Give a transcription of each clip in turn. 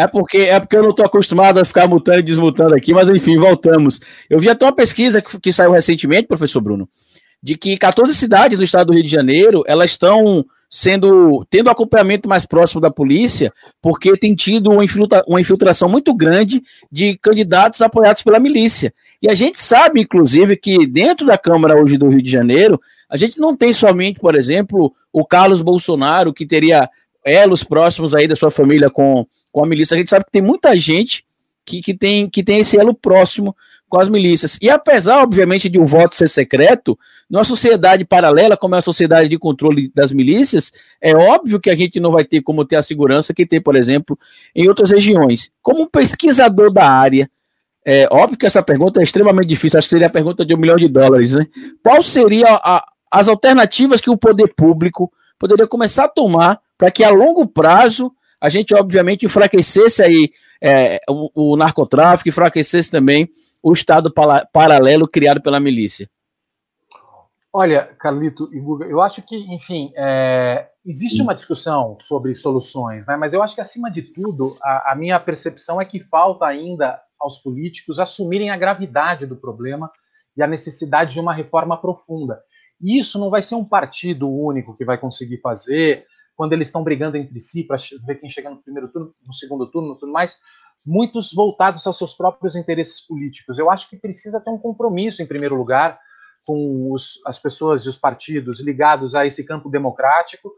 É porque, é porque eu não estou acostumado a ficar mutando e desmutando aqui, mas enfim, voltamos. Eu vi até uma pesquisa que, que saiu recentemente, professor Bruno, de que 14 cidades do estado do Rio de Janeiro, elas estão sendo tendo acompanhamento mais próximo da polícia, porque tem tido uma, infiltra, uma infiltração muito grande de candidatos apoiados pela milícia. E a gente sabe, inclusive, que dentro da Câmara hoje do Rio de Janeiro, a gente não tem somente, por exemplo, o Carlos Bolsonaro, que teria elos próximos aí da sua família com, com a milícia. A gente sabe que tem muita gente que, que, tem, que tem esse elo próximo com as milícias. E apesar, obviamente, de o um voto ser secreto, numa sociedade paralela, como é a sociedade de controle das milícias, é óbvio que a gente não vai ter como ter a segurança que tem, por exemplo, em outras regiões. Como pesquisador da área, é óbvio que essa pergunta é extremamente difícil, acho que seria a pergunta de um milhão de dólares, né? Qual seria a, as alternativas que o poder público poderia começar a tomar para que a longo prazo a gente, obviamente, enfraquecesse aí é, o, o narcotráfico, enfraquecesse também o Estado paralelo criado pela milícia? Olha, Carlito e Guga, eu acho que, enfim, é, existe uma discussão sobre soluções, né? mas eu acho que, acima de tudo, a, a, minha percepção é que falta ainda aos políticos assumirem a gravidade do problema e a necessidade de uma reforma profunda. E isso não vai ser um partido único que vai conseguir fazer quando eles estão brigando entre si para ver quem chega no primeiro turno, no segundo turno, tudo mais muitos voltados aos seus próprios interesses políticos. Eu acho que precisa ter um compromisso, em primeiro lugar, com os, as pessoas e os partidos ligados a esse campo democrático,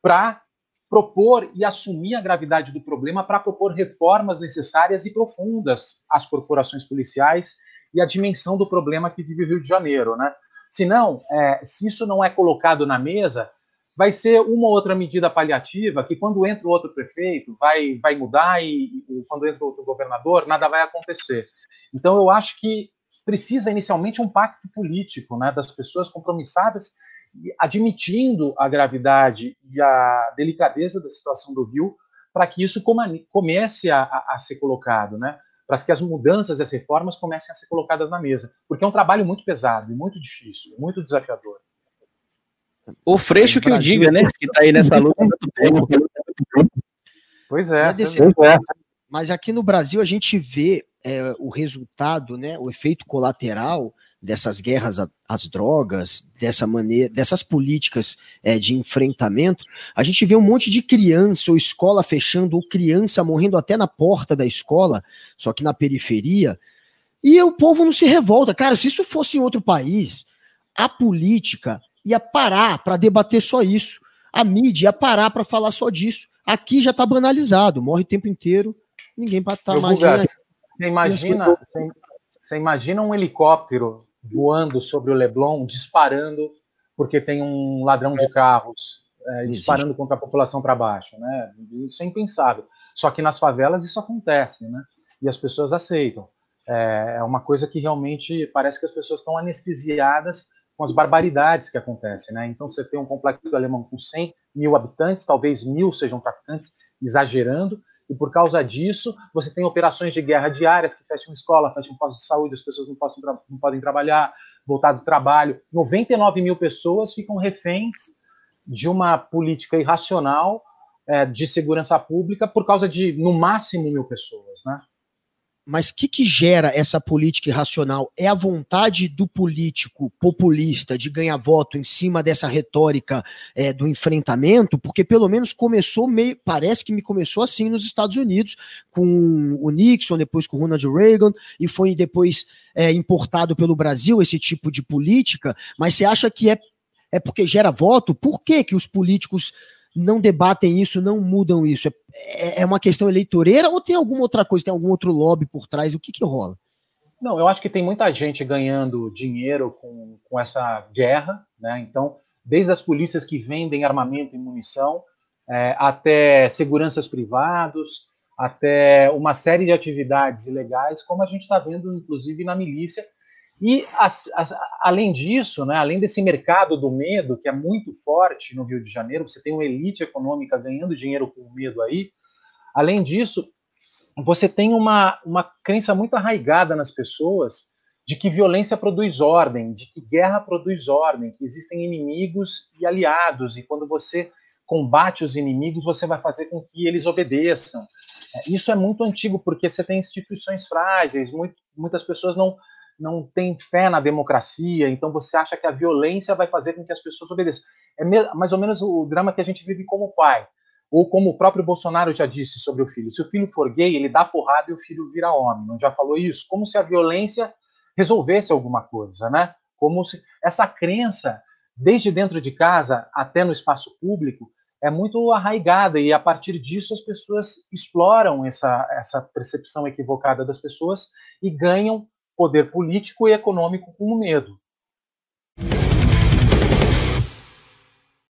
para propor e assumir a gravidade do problema, para propor reformas necessárias e profundas às corporações policiais e à dimensão do problema que vive o Rio de Janeiro. Né? Senão, é, se isso não é colocado na mesa, vai ser uma ou outra medida paliativa que, quando entra outro prefeito, vai, vai mudar e, e, quando entra outro governador, nada vai acontecer. Então, eu acho que precisa inicialmente um pacto político né, das pessoas compromissadas, admitindo a gravidade e a delicadeza da situação do Rio, para que isso comece a, a, a ser colocado, né? para que as mudanças e as reformas comecem a ser colocadas na mesa, porque é um trabalho muito pesado muito difícil, muito desafiador. O Freixo que o diga, né? Que tá aí nessa luta Pois é. Desse... é. Mas aqui no Brasil a gente vê é, o resultado, né? O efeito colateral dessas guerras às drogas, dessa maneira, dessas políticas é, de enfrentamento, a gente vê um monte de criança ou escola fechando, ou criança morrendo até na porta da escola, só que na periferia, e o povo não se revolta. Cara, se isso fosse em outro país, a política ia parar para debater só isso. A mídia ia parar para falar só disso. Aqui já está banalizado, morre o tempo inteiro, ninguém para estar tá mais. Você imagina, você imagina um helicóptero voando sobre o Leblon, disparando porque tem um ladrão de carros é, disparando contra a população para baixo, né? Isso é impensável. Só que nas favelas isso acontece, né? E as pessoas aceitam. É, é uma coisa que realmente parece que as pessoas estão anestesiadas com as barbaridades que acontecem. Né? Então, você tem um complexo alemão com 100 mil habitantes, talvez mil sejam traficantes, exagerando, e por causa disso, você tem operações de guerra diárias que fecham escola, fecham postos de saúde, as pessoas não, possam, não podem trabalhar, voltar do trabalho. 99 mil pessoas ficam reféns de uma política irracional é, de segurança pública por causa de, no máximo, mil pessoas. Né? Mas o que, que gera essa política irracional? É a vontade do político populista de ganhar voto em cima dessa retórica é, do enfrentamento? Porque pelo menos começou meio. Parece que me começou assim nos Estados Unidos, com o Nixon, depois com o Ronald Reagan, e foi depois é, importado pelo Brasil esse tipo de política. Mas você acha que é, é porque gera voto? Por que, que os políticos não debatem isso, não mudam isso? É, é uma questão eleitoreira ou tem alguma outra coisa, tem algum outro lobby por trás? O que, que rola? Não, eu acho que tem muita gente ganhando dinheiro com, com essa guerra, né? Então, desde as polícias que vendem armamento e munição, é, até seguranças privados, até uma série de atividades ilegais, como a gente está vendo, inclusive, na milícia, e, as, as, além disso, né, além desse mercado do medo, que é muito forte no Rio de Janeiro, você tem uma elite econômica ganhando dinheiro com medo aí, além disso, você tem uma, uma crença muito arraigada nas pessoas de que violência produz ordem, de que guerra produz ordem, que existem inimigos e aliados, e quando você combate os inimigos, você vai fazer com que eles obedeçam. É, isso é muito antigo, porque você tem instituições frágeis, muito, muitas pessoas não, não têm fé na democracia, então você acha que a violência vai fazer com que as pessoas obedeçam. É mais ou menos o drama que a gente vive como pai. Ou como o próprio Bolsonaro já disse sobre o filho: se o filho for gay, ele dá porrada e o filho vira homem. Não já falou isso? Como se a violência resolvesse alguma coisa, né? Como se essa crença, desde dentro de casa até no espaço público, é muito arraigada e a partir disso as pessoas exploram essa, essa percepção equivocada das pessoas e ganham poder político e econômico com medo.